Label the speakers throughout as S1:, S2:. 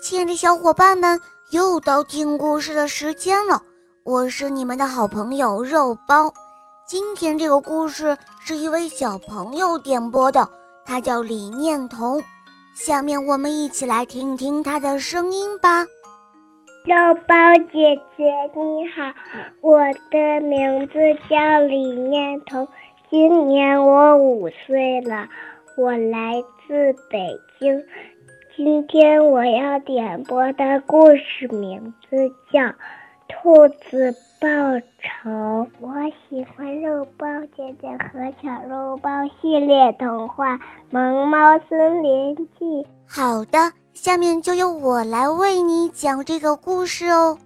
S1: 亲爱的小伙伴们，又到听故事的时间了。我是你们的好朋友肉包。今天这个故事是一位小朋友点播的，他叫李念彤。下面我们一起来听听他的声音吧。
S2: 肉包姐姐你好，我的名字叫李念彤，今年我五岁了，我来自北京。今天我要点播的故事名字叫《兔子报仇》。我喜欢肉包姐姐和小肉包系列童话《萌猫森林记》。
S1: 好的，下面就由我来为你讲这个故事哦。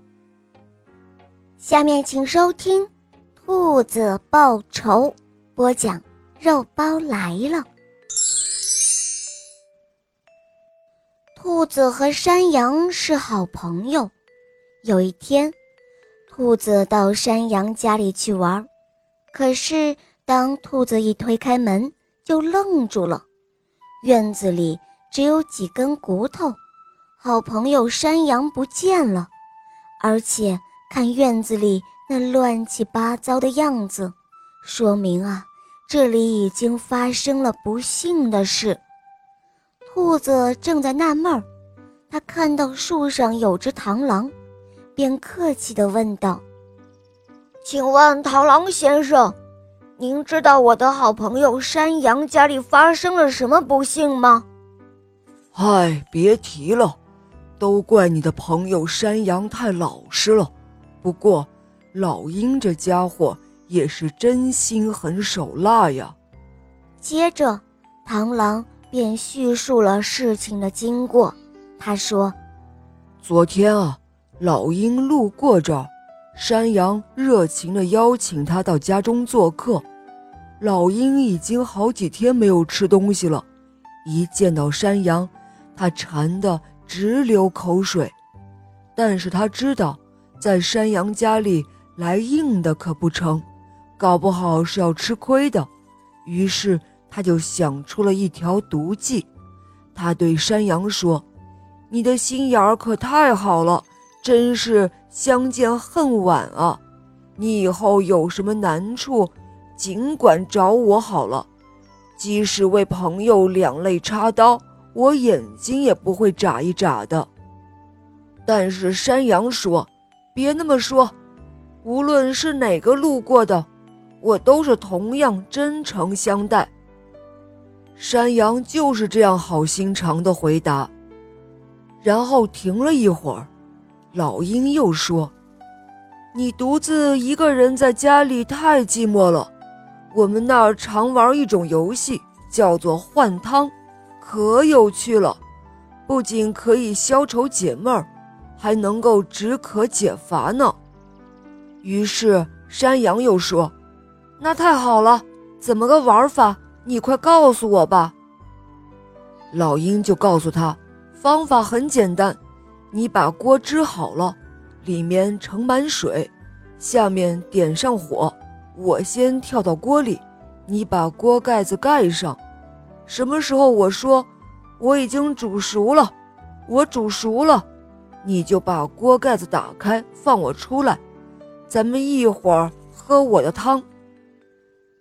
S1: 下面请收听《兔子报仇》，播讲肉包来了。兔子和山羊是好朋友。有一天，兔子到山羊家里去玩，可是当兔子一推开门，就愣住了。院子里只有几根骨头，好朋友山羊不见了。而且看院子里那乱七八糟的样子，说明啊，这里已经发生了不幸的事。兔子正在纳闷儿，他看到树上有只螳螂，便客气地问道：“
S3: 请问螳螂先生，您知道我的好朋友山羊家里发生了什么不幸吗？”“
S4: 嗨，别提了，都怪你的朋友山羊太老实了。不过，老鹰这家伙也是真心狠手辣呀。”
S1: 接着，螳螂。便叙述了事情的经过。他说：“
S4: 昨天啊，老鹰路过这儿，山羊热情地邀请他到家中做客。老鹰已经好几天没有吃东西了，一见到山羊，他馋得直流口水。但是他知道，在山羊家里来硬的可不成，搞不好是要吃亏的。于是。”他就想出了一条毒计，他对山羊说：“你的心眼儿可太好了，真是相见恨晚啊！你以后有什么难处，尽管找我好了。即使为朋友两肋插刀，我眼睛也不会眨一眨的。”但是山羊说：“别那么说，无论是哪个路过的，我都是同样真诚相待。”山羊就是这样好心肠的回答，然后停了一会儿，老鹰又说：“你独自一个人在家里太寂寞了。我们那儿常玩一种游戏，叫做换汤，可有趣了。不仅可以消愁解闷儿，还能够止渴解乏呢。”于是山羊又说：“那太好了，怎么个玩法？”你快告诉我吧。老鹰就告诉他，方法很简单，你把锅支好了，里面盛满水，下面点上火，我先跳到锅里，你把锅盖子盖上。什么时候我说我已经煮熟了，我煮熟了，你就把锅盖子打开，放我出来，咱们一会儿喝我的汤。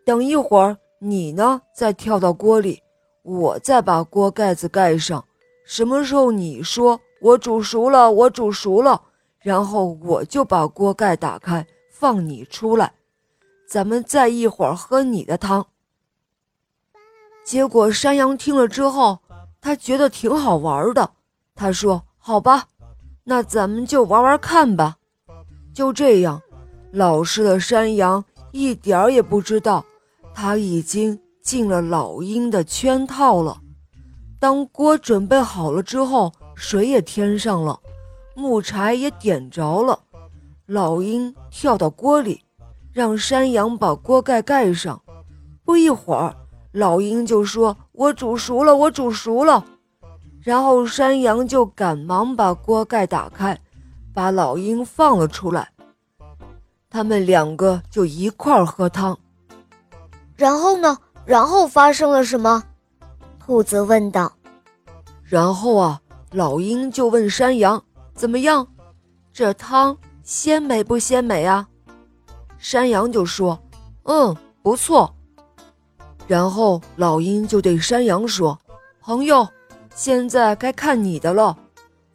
S4: 等一会儿。你呢？再跳到锅里，我再把锅盖子盖上。什么时候你说我煮熟了，我煮熟了，然后我就把锅盖打开，放你出来，咱们再一会儿喝你的汤。结果山羊听了之后，他觉得挺好玩的。他说：“好吧，那咱们就玩玩看吧。”就这样，老实的山羊一点儿也不知道。他已经进了老鹰的圈套了。当锅准备好了之后，水也添上了，木柴也点着了。老鹰跳到锅里，让山羊把锅盖盖上。不一会儿，老鹰就说：“我煮熟了，我煮熟了。”然后山羊就赶忙把锅盖打开，把老鹰放了出来。他们两个就一块儿喝汤。
S3: 然后呢？然后发生了什么？
S1: 兔子问道。
S4: 然后啊，老鹰就问山羊：“怎么样？这汤鲜美不鲜美啊？”山羊就说：“嗯，不错。”然后老鹰就对山羊说：“朋友，现在该看你的了。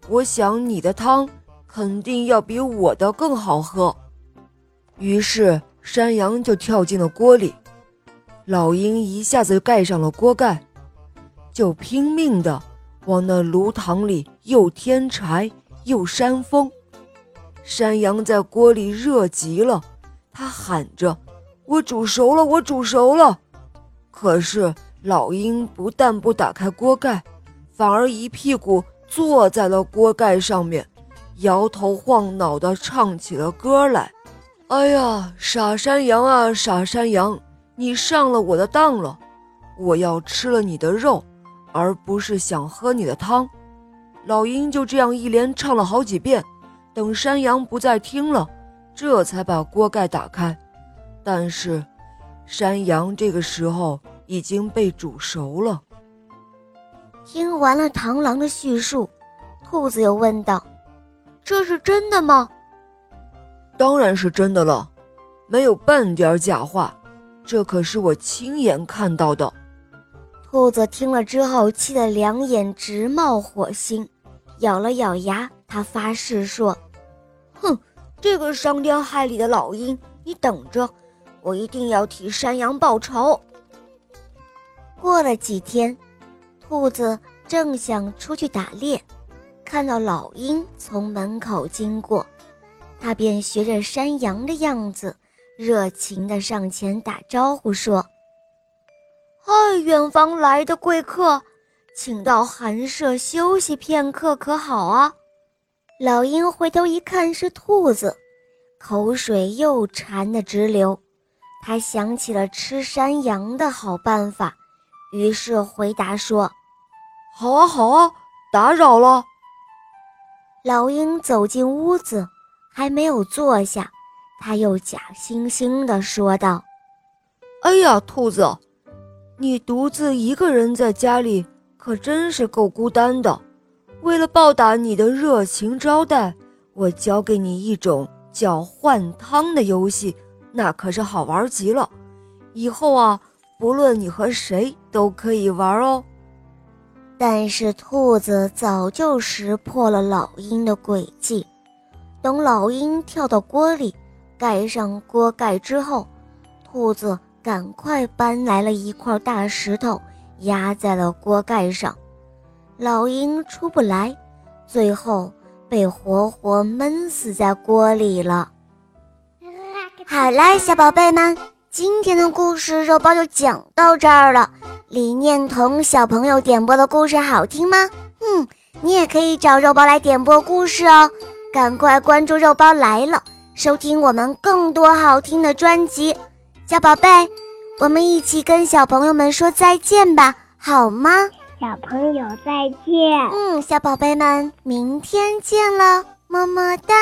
S4: 我想你的汤肯定要比我的更好喝。”于是山羊就跳进了锅里，老鹰一下子盖上了锅盖，就拼命的往那炉膛里又添柴又扇风。山羊在锅里热极了。他喊着：“我煮熟了，我煮熟了。”可是老鹰不但不打开锅盖，反而一屁股坐在了锅盖上面，摇头晃脑地唱起了歌来：“哎呀，傻山羊啊，傻山羊，你上了我的当了！我要吃了你的肉，而不是想喝你的汤。”老鹰就这样一连唱了好几遍，等山羊不再听了。这才把锅盖打开，但是山羊这个时候已经被煮熟了。
S1: 听完了螳螂的叙述，兔子又问道：“这是真的吗？”“
S4: 当然是真的了，没有半点假话，这可是我亲眼看到的。”
S1: 兔子听了之后，气得两眼直冒火星，咬了咬牙，他发誓说：“
S3: 哼！”这个伤天害理的老鹰，你等着，我一定要替山羊报仇。
S1: 过了几天，兔子正想出去打猎，看到老鹰从门口经过，他便学着山羊的样子，热情地上前打招呼说：“
S3: 嗨，远方来的贵客，请到寒舍休息片刻，可好啊？”
S1: 老鹰回头一看，是兔子，口水又馋得直流。他想起了吃山羊的好办法，于是回答说：“
S4: 好啊，好啊，打扰了。”
S1: 老鹰走进屋子，还没有坐下，他又假惺惺地说道：“
S4: 哎呀，兔子，你独自一个人在家里，可真是够孤单的。”为了报答你的热情招待，我教给你一种叫换汤的游戏，那可是好玩极了。以后啊，不论你和谁都可以玩哦。
S1: 但是兔子早就识破了老鹰的诡计，等老鹰跳到锅里，盖上锅盖之后，兔子赶快搬来了一块大石头，压在了锅盖上。老鹰出不来，最后被活活闷死在锅里了。好啦，小宝贝们，今天的故事肉包就讲到这儿了。李念彤小朋友点播的故事好听吗？嗯，你也可以找肉包来点播故事哦。赶快关注肉包来了，收听我们更多好听的专辑。小宝贝，我们一起跟小朋友们说再见吧，好吗？
S2: 小朋友再见，
S1: 嗯，小宝贝们，明天见了，么么哒。